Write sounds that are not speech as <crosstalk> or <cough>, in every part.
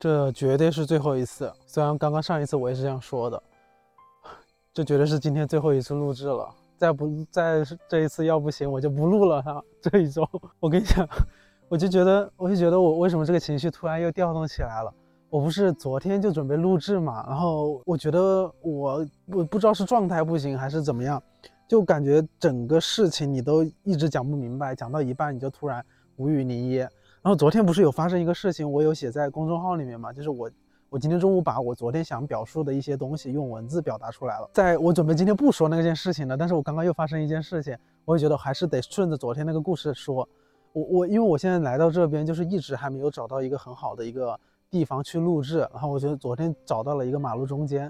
这绝对是最后一次。虽然刚刚上一次我也是这样说的，<sighs> 这绝对是今天最后一次录制了。再不再这一次要不行，我就不录了哈。<laughs> 这一周，我跟你讲，我就觉得，我就觉得我为什么这个情绪突然又调动起来了？我不是昨天就准备录制嘛，然后我觉得我我不知道是状态不行还是怎么样，就感觉整个事情你都一直讲不明白，讲到一半你就突然无语凝噎。然后昨天不是有发生一个事情，我有写在公众号里面嘛，就是我。我今天中午把我昨天想表述的一些东西用文字表达出来了。在我准备今天不说那件事情了，但是我刚刚又发生一件事情，我也觉得还是得顺着昨天那个故事说。我我因为我现在来到这边，就是一直还没有找到一个很好的一个地方去录制。然后我觉得昨天找到了一个马路中间，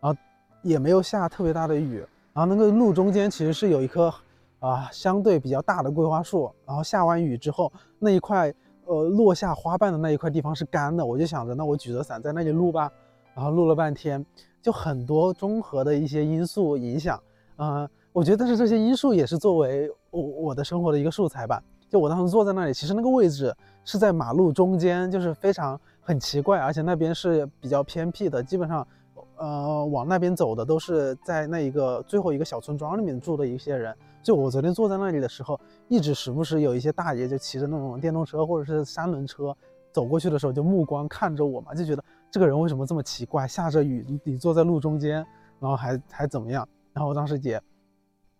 然后也没有下特别大的雨。然后那个路中间其实是有一棵啊相对比较大的桂花树。然后下完雨之后那一块。呃，落下花瓣的那一块地方是干的，我就想着，那我举着伞在那里录吧。然后录了半天，就很多综合的一些因素影响。嗯，我觉得，是这些因素也是作为我我的生活的一个素材吧。就我当时坐在那里，其实那个位置是在马路中间，就是非常很奇怪，而且那边是比较偏僻的，基本上，呃，往那边走的都是在那一个最后一个小村庄里面住的一些人。就我昨天坐在那里的时候，一直时不时有一些大爷就骑着那种电动车或者是三轮车走过去的时候，就目光看着我嘛，就觉得这个人为什么这么奇怪？下着雨，你坐在路中间，然后还还怎么样？然后我当时也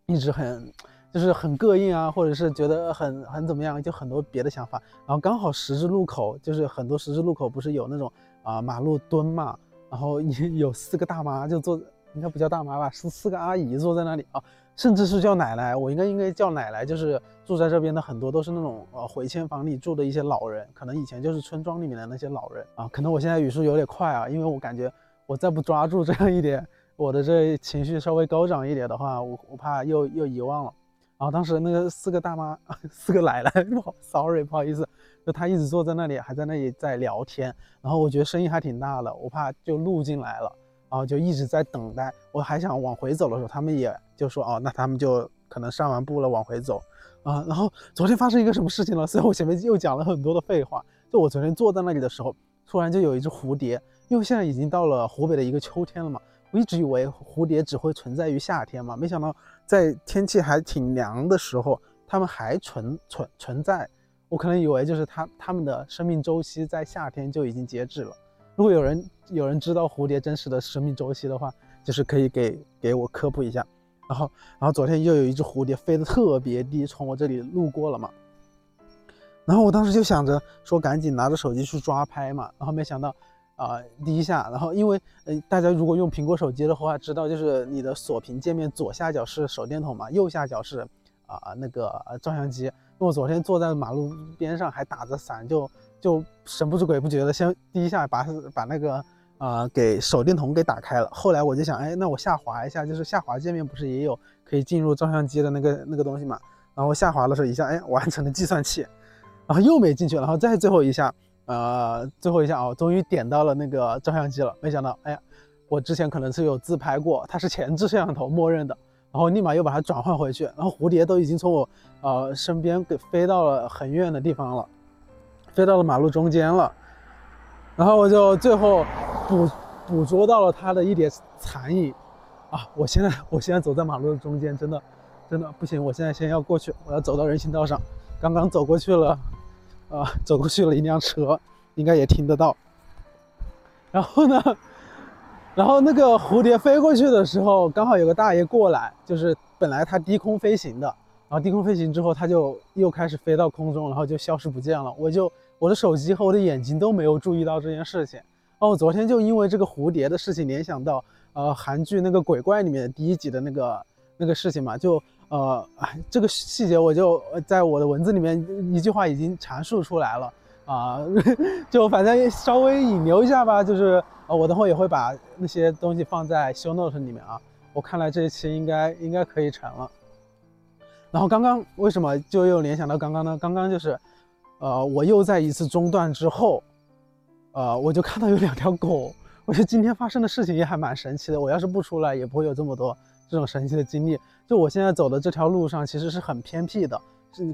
一直很就是很膈应啊，或者是觉得很很怎么样，就很多别的想法。然后刚好十字路口，就是很多十字路口不是有那种啊马路墩嘛，然后有四个大妈就坐，应该不叫大妈吧，是四个阿姨坐在那里啊。甚至是叫奶奶，我应该应该叫奶奶，就是住在这边的很多都是那种呃回迁房里住的一些老人，可能以前就是村庄里面的那些老人啊。可能我现在语速有点快啊，因为我感觉我再不抓住这样一点，我的这情绪稍微高涨一点的话，我我怕又又遗忘了。然后当时那个四个大妈，<laughs> 四个奶奶，不好，sorry，不好意思，就她一直坐在那里，还在那里在聊天，然后我觉得声音还挺大的，我怕就录进来了。然后就一直在等待，我还想往回走的时候，他们也就说哦，那他们就可能上完步了，往回走啊。然后昨天发生一个什么事情了？所以我前面又讲了很多的废话。就我昨天坐在那里的时候，突然就有一只蝴蝶，因为现在已经到了湖北的一个秋天了嘛，我一直以为蝴蝶只会存在于夏天嘛，没想到在天气还挺凉的时候，它们还存存存在。我可能以为就是它它们的生命周期在夏天就已经截止了。如果有人有人知道蝴蝶真实的生命周期的话，就是可以给给我科普一下。然后，然后昨天又有一只蝴蝶飞得特别低，从我这里路过了嘛。然后我当时就想着说，赶紧拿着手机去抓拍嘛。然后没想到，啊，第一下，然后因为呃，大家如果用苹果手机的话，知道就是你的锁屏界面左下角是手电筒嘛，右下角是啊那个照相机。因为我昨天坐在马路边上，还打着伞，就。就神不知鬼不觉的，先第一下把把那个啊给手电筒给打开了。后来我就想，哎，那我下滑一下，就是下滑界面不是也有可以进入照相机的那个那个东西嘛？然后下滑的时候一下，哎，完成了计算器，然后又没进去，然后再最后一下，呃，最后一下哦，终于点到了那个照相机了。没想到，哎呀，我之前可能是有自拍过，它是前置摄像头默认的，然后立马又把它转换回去，然后蝴蝶都已经从我呃身边给飞到了很远的地方了。飞到了马路中间了，然后我就最后捕捕捉到了它的一点残影啊！我现在我现在走在马路的中间，真的真的不行！我现在先要过去，我要走到人行道上。刚刚走过去了，啊，走过去了一辆车，应该也听得到。然后呢，然后那个蝴蝶飞过去的时候，刚好有个大爷过来，就是本来它低空飞行的，然后低空飞行之后，它就又开始飞到空中，然后就消失不见了。我就。我的手机和我的眼睛都没有注意到这件事情哦。昨天就因为这个蝴蝶的事情联想到，呃，韩剧那个鬼怪里面第一集的那个那个事情嘛，就呃，这个细节我就在我的文字里面一句话已经阐述出来了啊，<laughs> 就反正稍微引流一下吧，就是呃，我等会也会把那些东西放在 show note 里面啊。我看来这一期应该应该可以成了。然后刚刚为什么就又联想到刚刚呢？刚刚就是。呃，我又在一次中断之后，呃，我就看到有两条狗。我觉得今天发生的事情也还蛮神奇的。我要是不出来，也不会有这么多这种神奇的经历。就我现在走的这条路上，其实是很偏僻的，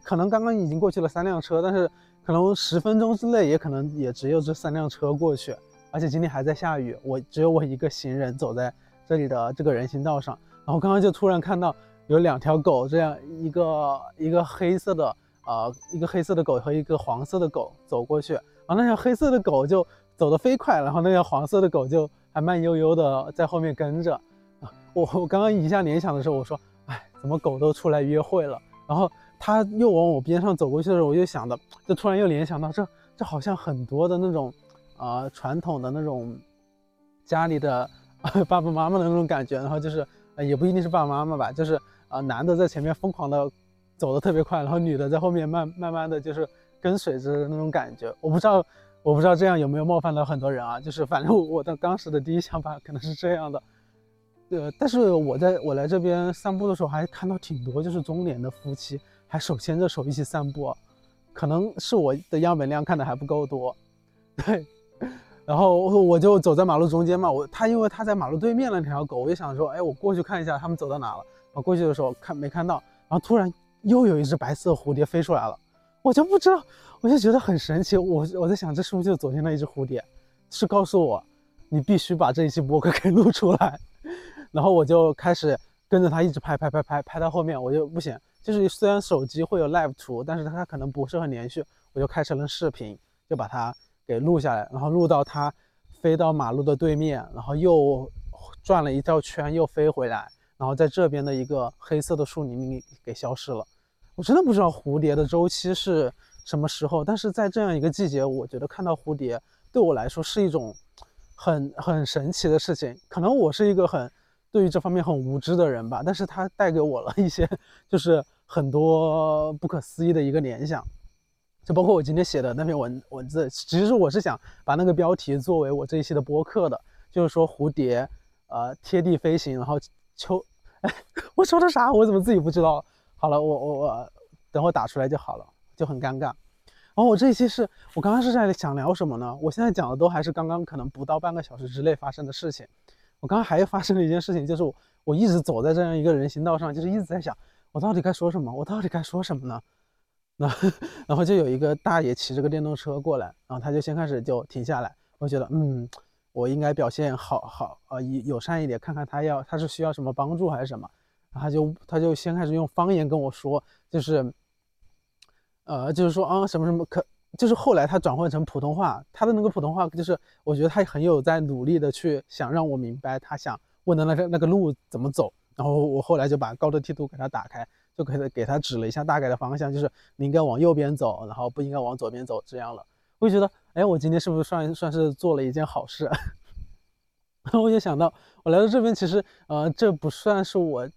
可能刚刚已经过去了三辆车，但是可能十分钟之内也可能也只有这三辆车过去，而且今天还在下雨，我只有我一个行人走在这里的这个人行道上，然后刚刚就突然看到有两条狗，这样一个一个黑色的呃一个黑色的狗和一个黄色的狗走过去，然后那条黑色的狗就走得飞快，然后那条黄色的狗就还慢悠悠的在后面跟着。我我刚刚一下联想的时候，我说，哎，怎么狗都出来约会了？然后他又往我边上走过去的时候，我就想到，就突然又联想到，这这好像很多的那种，呃，传统的那种家里的 <laughs> 爸爸妈妈的那种感觉。然后就是，呃，也不一定是爸爸妈妈吧，就是呃，男的在前面疯狂的走的特别快，然后女的在后面慢慢慢的就是跟随着那种感觉。我不知道，我不知道这样有没有冒犯到很多人啊？就是反正我的当时的第一想法可能是这样的。呃，但是我在我来这边散步的时候，还看到挺多就是中年的夫妻，还手牵着手一起散步，可能是我的样本量看的还不够多，对。然后我就走在马路中间嘛，我他因为他在马路对面那条狗，我就想说，哎，我过去看一下他们走到哪了。我过去的时候看没看到，然后突然又有一只白色蝴蝶飞出来了，我就不知道，我就觉得很神奇。我我在想，这是不是就是昨天那一只蝴蝶？是告诉我，你必须把这一期播客给录出来。然后我就开始跟着他一直拍拍拍拍拍到后面，我就不行，就是虽然手机会有 live 图，但是它可能不是很连续，我就开成了视频，就把它给录下来，然后录到它飞到马路的对面，然后又转了一道圈又飞回来，然后在这边的一个黑色的树林里给消失了。我真的不知道蝴蝶的周期是什么时候，但是在这样一个季节，我觉得看到蝴蝶对我来说是一种很很神奇的事情，可能我是一个很。对于这方面很无知的人吧，但是它带给我了一些，就是很多不可思议的一个联想，就包括我今天写的那篇文文字，其实我是想把那个标题作为我这一期的播客的，就是说蝴蝶，呃，贴地飞行，然后秋，<laughs> 哎，我说的啥？我怎么自己不知道？好了，我我我等会打出来就好了，就很尴尬。然后我这一期是我刚刚是在想聊什么呢？我现在讲的都还是刚刚可能不到半个小时之内发生的事情。我刚刚还发生了一件事情，就是我我一直走在这样一个人行道上，就是一直在想，我到底该说什么？我到底该说什么呢？那然后就有一个大爷骑着个电动车过来，然后他就先开始就停下来，我觉得嗯，我应该表现好好呃友善一点，看看他要他是需要什么帮助还是什么，他就他就先开始用方言跟我说，就是呃就是说啊什么什么可。就是后来他转换成普通话，他的那个普通话就是，我觉得他很有在努力的去想让我明白他想问的那个那个路怎么走。然后我后来就把高德地图给他打开，就给他给他指了一下大概的方向，就是你应该往右边走，然后不应该往左边走这样了。我就觉得，哎，我今天是不是算算是做了一件好事？<laughs> 我就想到，我来到这边其实，呃，这不算是我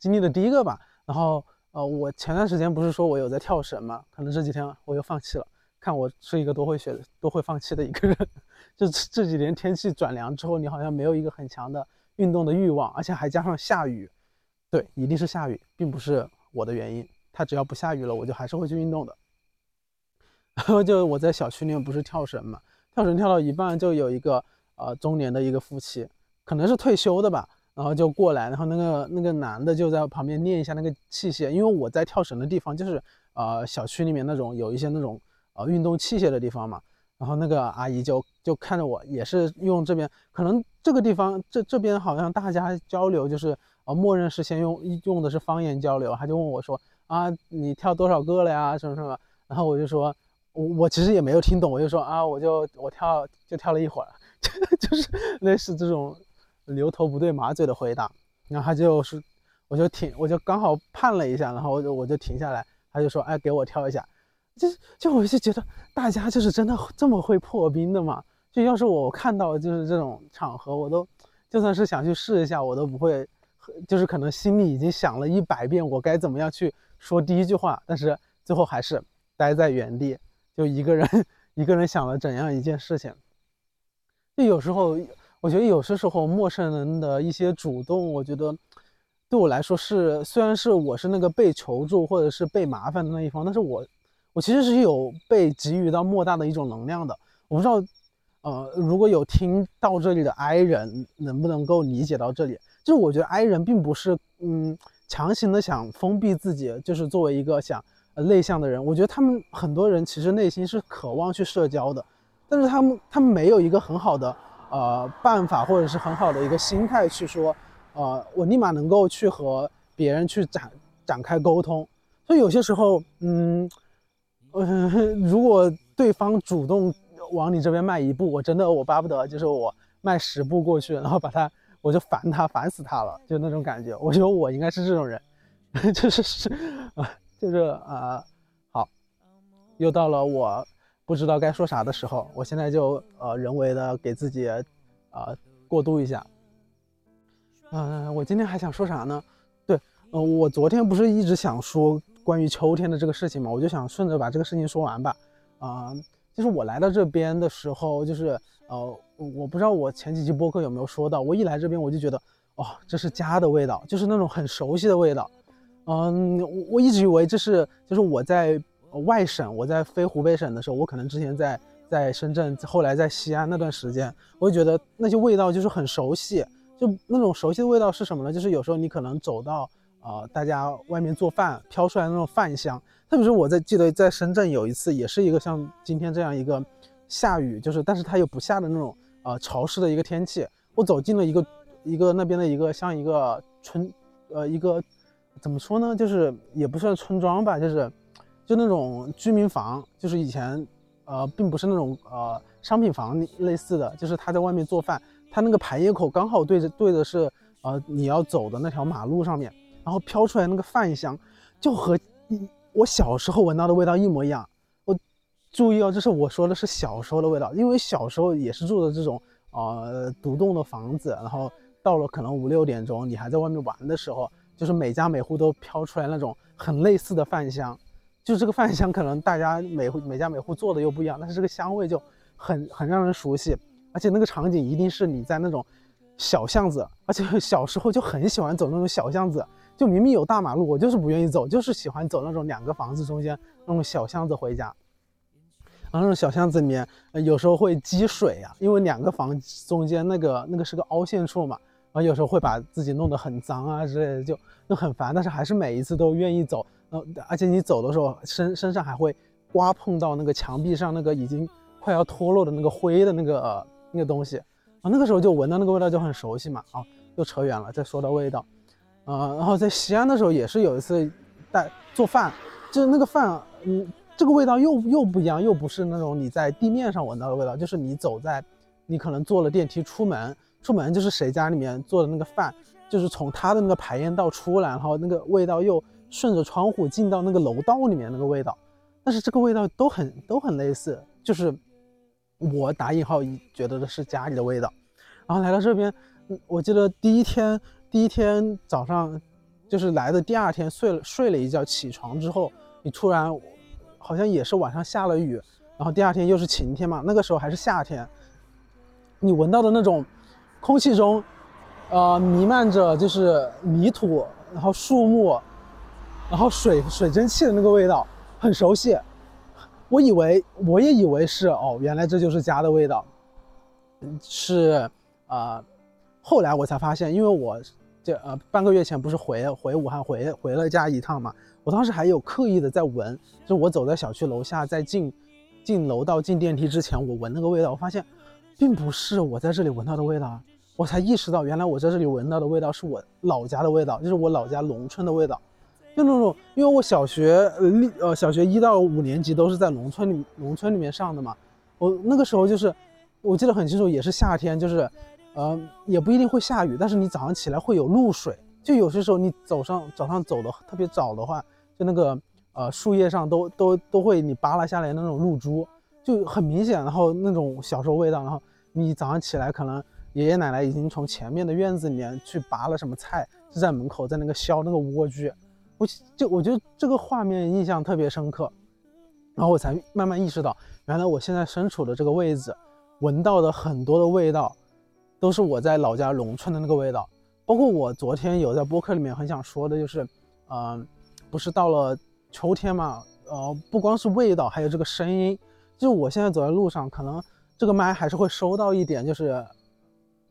经历的第一个吧。然后，呃，我前段时间不是说我有在跳绳嘛，可能这几天我又放弃了。看我是一个多会学、多会放弃的一个人，<laughs> 就这几年天气转凉之后，你好像没有一个很强的运动的欲望，而且还加上下雨，对，一定是下雨，并不是我的原因。它只要不下雨了，我就还是会去运动的。<laughs> 然后就我在小区里面不是跳绳嘛，跳绳跳到一半，就有一个呃中年的一个夫妻，可能是退休的吧，然后就过来，然后那个那个男的就在旁边练一下那个器械，因为我在跳绳的地方就是呃小区里面那种有一些那种。呃，运动器械的地方嘛，然后那个阿姨就就看着我，也是用这边，可能这个地方这这边好像大家交流就是啊，默认是先用用的是方言交流，他就问我说啊，你跳多少个了呀，什么什么，然后我就说，我我其实也没有听懂，我就说啊，我就我跳就跳了一会儿，<laughs> 就是类似这种牛头不对马嘴的回答，然后他就是我就停，我就刚好判了一下，然后我就我就停下来，他就说哎，给我跳一下。就就我就觉得大家就是真的这么会破冰的嘛？就要是我看到就是这种场合，我都就算是想去试一下，我都不会，就是可能心里已经想了一百遍我该怎么样去说第一句话，但是最后还是待在原地，就一个人 <laughs> 一个人想了怎样一件事情。就有时候我觉得有些时候陌生人的一些主动，我觉得对我来说是虽然是我是那个被求助或者是被麻烦的那一方，但是我。我其实是有被给予到莫大的一种能量的，我不知道，呃，如果有听到这里的 I 人，能不能够理解到这里？就是我觉得 I 人并不是，嗯，强行的想封闭自己，就是作为一个想内向的人，我觉得他们很多人其实内心是渴望去社交的，但是他们他们没有一个很好的呃办法或者是很好的一个心态去说，呃，我立马能够去和别人去展展开沟通。所以有些时候，嗯，呃，<laughs> 如果对方主动往你这边迈一步，我真的我巴不得就是我迈十步过去，然后把他我就烦他烦死他了，就那种感觉。我觉得我应该是这种人，<laughs> 就是是啊。<laughs> 就是呃，好，又到了我不知道该说啥的时候，我现在就呃人为的给自己呃过渡一下。嗯，我今天还想说啥呢？对，嗯，我昨天不是一直想说关于秋天的这个事情嘛，我就想顺着把这个事情说完吧。啊，就是我来到这边的时候，就是呃，我不知道我前几期播客有没有说到，我一来这边我就觉得，哦，这是家的味道，就是那种很熟悉的味道。嗯，我我一直以为这是就是我在外省，我在飞湖北省的时候，我可能之前在在深圳，后来在西安那段时间，我就觉得那些味道就是很熟悉，就那种熟悉的味道是什么呢？就是有时候你可能走到呃大家外面做饭飘出来那种饭香，特别是我在记得在深圳有一次，也是一个像今天这样一个下雨，就是但是它又不下的那种呃潮湿的一个天气，我走进了一个一个那边的一个像一个村呃一个。怎么说呢？就是也不算村庄吧，就是就那种居民房，就是以前呃，并不是那种呃商品房类似的，就是他在外面做饭，他那个排烟口刚好对着对的是呃你要走的那条马路上面，然后飘出来那个饭香，就和我小时候闻到的味道一模一样。我注意哦，这是我说的是小时候的味道，因为小时候也是住的这种呃独栋的房子，然后到了可能五六点钟，你还在外面玩的时候。就是每家每户都飘出来那种很类似的饭香，就这个饭香可能大家每户每家每户做的又不一样，但是这个香味就很很让人熟悉，而且那个场景一定是你在那种小巷子，而且 <laughs> 小时候就很喜欢走那种小巷子，就明明有大马路，我就是不愿意走，就是喜欢走那种两个房子中间那种小巷子回家，然后那种小巷子里面有时候会积水啊，因为两个房中间那个那个是个凹陷处嘛。然后有时候会把自己弄得很脏啊之类的，就就很烦。但是还是每一次都愿意走。然后而且你走的时候身身上还会刮碰到那个墙壁上那个已经快要脱落的那个灰的那个那个东西啊。那个时候就闻到那个味道就很熟悉嘛。啊，又扯远了。再说到味道，呃，然后在西安的时候也是有一次带做饭，就是那个饭，嗯，这个味道又又不一样，又不是那种你在地面上闻到的味道，就是你走在，你可能坐了电梯出门。出门就是谁家里面做的那个饭，就是从他的那个排烟道出来，然后那个味道又顺着窗户进到那个楼道里面那个味道，但是这个味道都很都很类似，就是我打引号觉得的是家里的味道。然后来到这边，我记得第一天第一天早上就是来的第二天睡了睡了一觉，起床之后你突然好像也是晚上下了雨，然后第二天又是晴天嘛，那个时候还是夏天，你闻到的那种。空气中，呃，弥漫着就是泥土，然后树木，然后水水蒸气的那个味道，很熟悉。我以为我也以为是哦，原来这就是家的味道。是啊，后来我才发现，因为我这呃半个月前不是回回武汉回回了家一趟嘛，我当时还有刻意的在闻，就我走在小区楼下，在进进楼道进电梯之前，我闻那个味道，我发现并不是我在这里闻到的味道啊。我才意识到，原来我在这里闻到的味道是我老家的味道，就是我老家农村的味道，就那种，因为我小学呃呃小学一到五年级都是在农村里农村里面上的嘛，我那个时候就是，我记得很清楚，也是夏天，就是，呃也不一定会下雨，但是你早上起来会有露水，就有些时候你早上早上走的特别早的话，就那个呃树叶上都都都会你扒拉下来那种露珠，就很明显，然后那种小时候味道，然后你早上起来可能。爷爷奶奶已经从前面的院子里面去拔了什么菜，就在门口在那个削那个莴苣，我就我觉得这个画面印象特别深刻，然后我才慢慢意识到，原来我现在身处的这个位置，闻到的很多的味道，都是我在老家农村的那个味道，包括我昨天有在播客里面很想说的，就是，嗯，不是到了秋天嘛，呃，不光是味道，还有这个声音，就我现在走在路上，可能这个麦还是会收到一点，就是。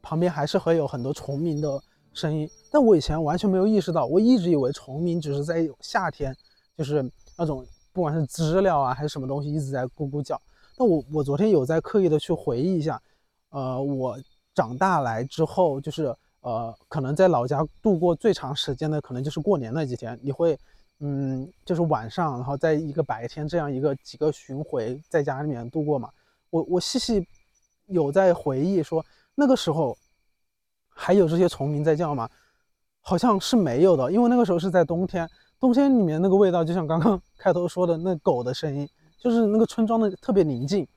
旁边还是会有很多虫鸣的声音，但我以前完全没有意识到，我一直以为虫鸣只是在夏天，就是那种不管是知了啊还是什么东西一直在咕咕叫。那我我昨天有在刻意的去回忆一下，呃，我长大来之后，就是呃，可能在老家度过最长时间的，可能就是过年那几天，你会，嗯，就是晚上，然后在一个白天这样一个几个巡回在家里面度过嘛。我我细细有在回忆说，那个时候还有这些虫鸣在叫吗？好像是没有的，因为那个时候是在冬天，冬天里面那个味道，就像刚刚开头说的那狗的声音。就是那个村庄的特别宁静，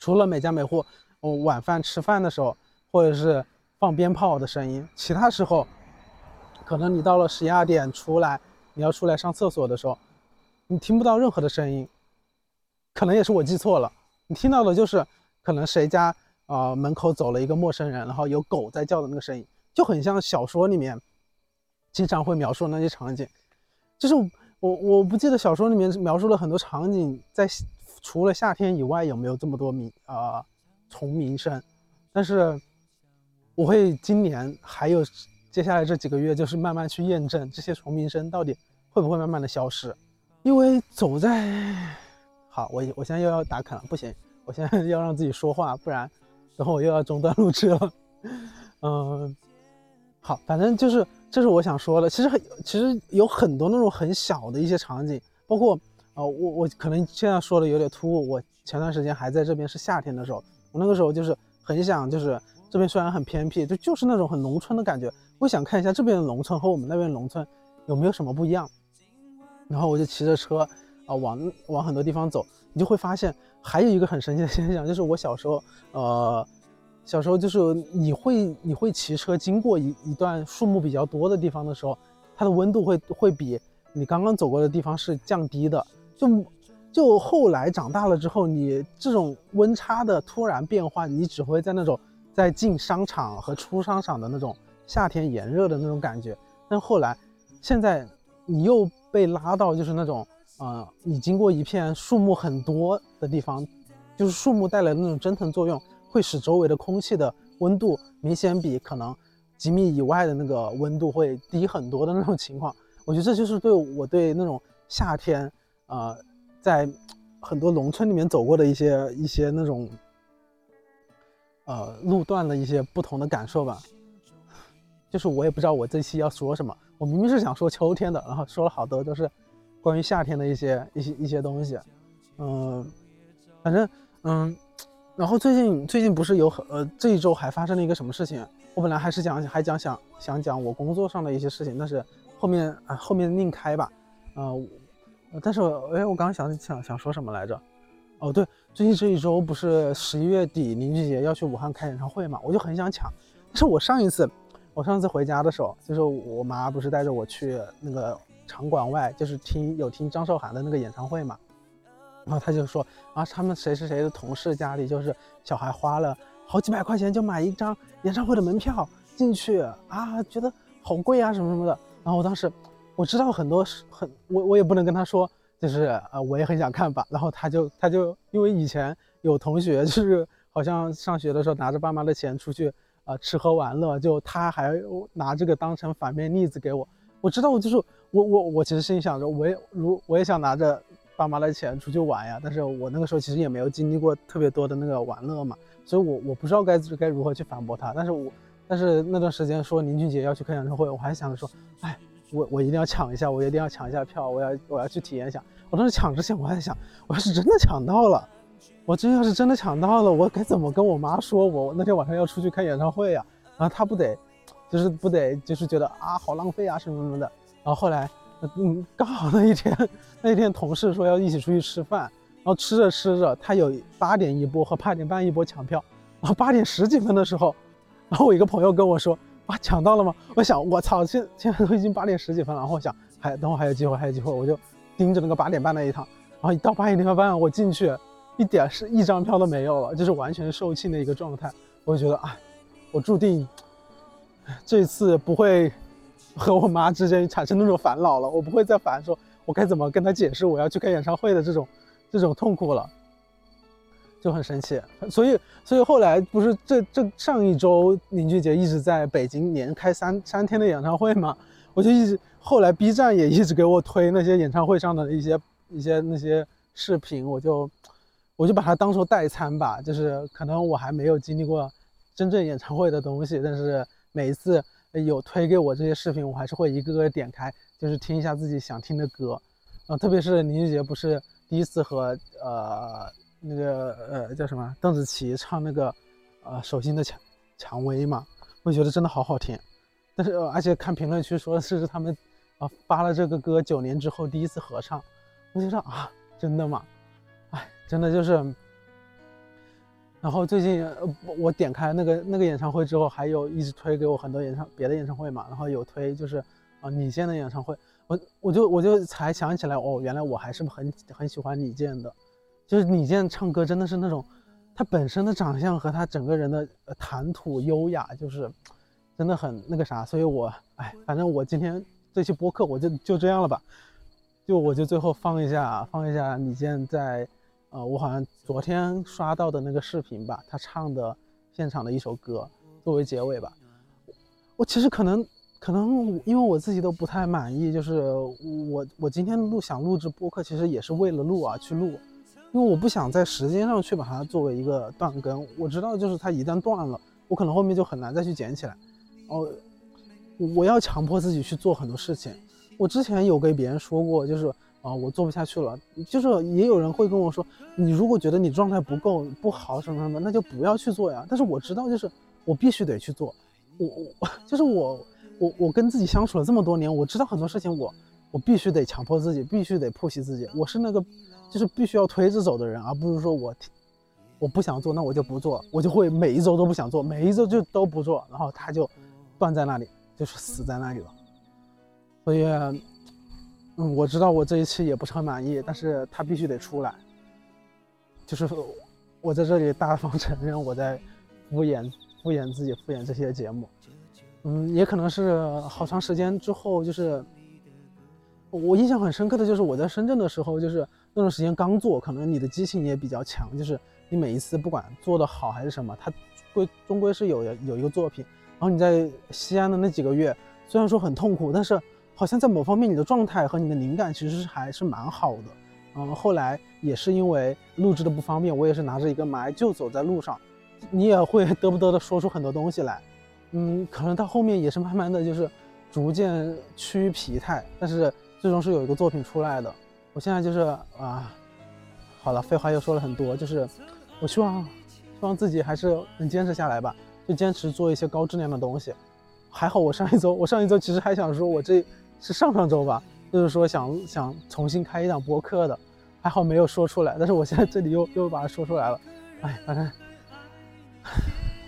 除了每家每户，我晚饭吃饭的时候，或者是放鞭炮的声音，其他时候，可能你到了十一二点出来，你要出来上厕所的时候，你听不到任何的声音，可能也是我记错了，你听到的就是可能谁家啊门口走了一个陌生人，然后有狗在叫的那个声音，就很像小说里面经常会描述的那些场景，就是。我我不记得小说里面描述了很多场景，在除了夏天以外有没有这么多鸣啊虫鸣声，但是我会今年还有接下来这几个月，就是慢慢去验证这些虫鸣声到底会不会慢慢的消失，因为走在好，我我现在又要打坎了，不行，我现在 <laughs> 要让自己说话，不然等会我又要中断录制了，嗯，好，反正就是。这是我想说的，其实很，其实有很多那种很小的一些场景，包括，呃，我我可能现在说的有点突兀。我前段时间还在这边是夏天的时候，我那个时候就是很想，就是这边虽然很偏僻，就就是那种很农村的感觉，我想看一下这边的农村和我们那边农村有没有什么不一样。然后我就骑着车啊往往很多地方走，你就会发现还有一个很神奇的现象，就是我小时候，呃。小时候就是你会你会骑车经过一一段树木比较多的地方的时候，它的温度会会比你刚刚走过的地方是降低的。就就后来长大了之后，你这种温差的突然变化，你只会在那种在进商场和出商场的那种夏天炎热的那种感觉。但后来现在你又被拉到就是那种呃，你经过一片树木很多的地方，就是树木带来的那种蒸腾作用。会使周围的空气的温度明显比可能几米以外的那个温度会低很多的那种情况，我觉得这就是对我对那种夏天，呃，在很多农村里面走过的一些一些那种，呃，路段的一些不同的感受吧。<laughs> 就是我也不知道我这期要说什么，我明明是想说秋天的，然后说了好多都是关于夏天的一些一些一些东西，嗯，反正嗯。然后最近最近不是有很呃这一周还发生了一个什么事情？我本来还是讲还讲想想讲我工作上的一些事情，但是后面啊后面另开吧，呃，但是哎我刚刚想想想说什么来着？哦对，最近这一周不是十一月底林俊杰要去武汉开演唱会嘛，我就很想抢。但是我上一次我上次回家的时候，就是我妈不是带着我去那个场馆外，就是听有听张韶涵的那个演唱会嘛。然后他就说啊，他们谁谁谁的同事家里就是小孩花了好几百块钱就买一张演唱会的门票进去啊，觉得好贵啊什么什么的。然后我当时我知道很多很我我也不能跟他说，就是呃我也很想看吧。然后他就他就因为以前有同学就是好像上学的时候拿着爸妈的钱出去啊吃喝玩乐，就他还拿这个当成反面例子给我。我知道我就是我我我其实心里想着我也如我也想拿着。爸妈的钱出去玩呀，但是我那个时候其实也没有经历过特别多的那个玩乐嘛，所以我我不知道该该如何去反驳他。但是我但是那段时间说林俊杰要去开演唱会，我还想着说，哎，我我一定要抢一下，我一定要抢一下票，我要我要去体验一下。我当时抢之前我还想，我要是真的抢到了，我真要是真的抢到了，我该怎么跟我妈说？我那天晚上要出去开演唱会呀，然后她不得就是不得就是觉得啊好浪费啊什么什么的。然后后来。嗯，刚好那一天，那一天同事说要一起出去吃饭，然后吃着吃着，他有八点一波和八点半一波抢票，然后八点十几分的时候，然后我一个朋友跟我说啊抢到了吗？我想我操，现现在都已经八点十几分了，然后我想还等会还有机会，还有机会，我就盯着那个八点半那一趟，然后一到八点半我进去，一点是一张票都没有了，就是完全售罄的一个状态，我就觉得啊，我注定这次不会。和我妈之间产生那种烦恼了，我不会再烦，说我该怎么跟她解释我要去开演唱会的这种这种痛苦了，就很生气。所以，所以后来不是这这上一周林俊杰一直在北京连开三三天的演唱会嘛，我就一直后来 B 站也一直给我推那些演唱会上的一些一些那些视频，我就我就把它当做代餐吧，就是可能我还没有经历过真正演唱会的东西，但是每一次有推给我这些视频，我还是会一个个点开，就是听一下自己想听的歌，啊，特别是林俊杰不是第一次和呃那个呃叫什么邓紫棋唱那个呃手心的蔷蔷薇嘛，我觉得真的好好听。但是，而且看评论区说是他们啊发了这个歌九年之后第一次合唱，我就说啊，真的吗？哎，真的就是。然后最近我点开那个那个演唱会之后，还有一直推给我很多演唱别的演唱会嘛，然后有推就是啊李健的演唱会，我我就我就才想起来哦，原来我还是很很喜欢李健的，就是李健唱歌真的是那种他本身的长相和他整个人的谈吐优雅，就是。真的很那个啥，所以我哎，反正我今天这期播客我就就这样了吧，就我就最后放一下放一下李健在，呃，我好像昨天刷到的那个视频吧，他唱的现场的一首歌作为结尾吧。我其实可能可能因为我自己都不太满意，就是我我今天录想录制播客，其实也是为了录啊去录，因为我不想在时间上去把它作为一个断更。我知道就是它一旦断了，我可能后面就很难再去捡起来。哦，我要强迫自己去做很多事情。我之前有跟别人说过，就是啊，我做不下去了。就是也有人会跟我说，你如果觉得你状态不够不好什么什么，那就不要去做呀。但是我知道，就是我必须得去做。我我 <laughs> 就是我我我跟自己相处了这么多年，我知道很多事情，我我必须得强迫自己，必须得剖析自己。我是那个就是必须要推着走的人，而不是说我。我不想做，那我就不做，我就会每一周都不想做，每一周就都不做，然后他就。断在那里，就是死在那里了。所以，嗯，我知道我这一期也不是很满意，但是他必须得出来。就是我在这里大方 <laughs> 承认我在敷衍、敷衍自己、敷衍这些节目。嗯，也可能是好长时间之后，就是我印象很深刻的就是我在深圳的时候，就是那段时间刚做，可能你的激情也比较强，就是你每一次不管做的好还是什么，它归终归是有有一个作品。然后你在西安的那几个月，虽然说很痛苦，但是好像在某方面你的状态和你的灵感其实是还是蛮好的。嗯，后来也是因为录制的不方便，我也是拿着一个麦就走在路上，你也会嘚不嘚的说出很多东西来。嗯，可能到后面也是慢慢的就是逐渐趋于疲态，但是最终是有一个作品出来的。我现在就是啊，好了，废话又说了很多，就是我希望希望自己还是能坚持下来吧。就坚持做一些高质量的东西，还好我上一周，我上一周其实还想说，我这是上上周吧，就是说想想重新开一档播客的，还好没有说出来，但是我现在这里又又把它说出来了，哎，反正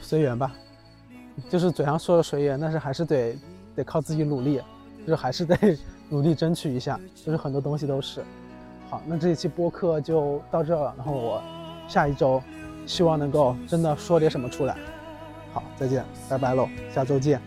随缘吧，就是嘴上说的随缘，但是还是得得靠自己努力，就是还是得努力争取一下，就是很多东西都是。好，那这一期播客就到这了，然后我下一周希望能够真的说点什么出来。好，再见，拜拜喽，下周见。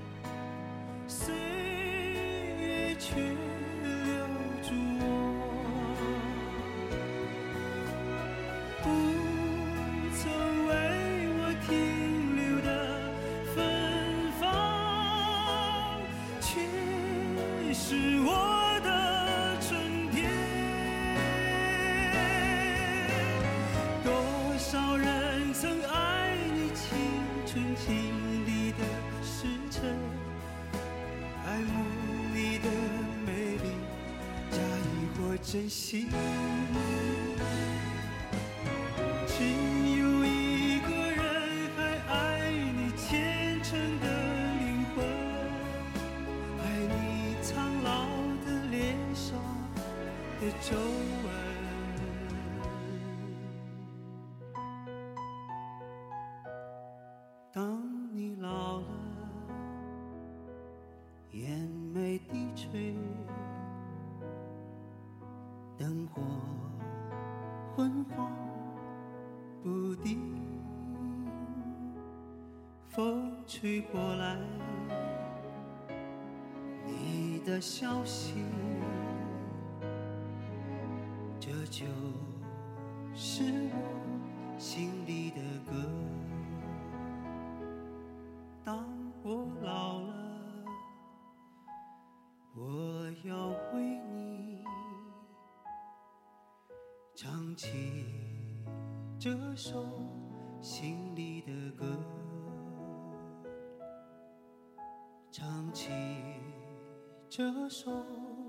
珍惜。吹过来，你的消息，这就是我心里的歌。当我老了，我要为你唱起。这首心里手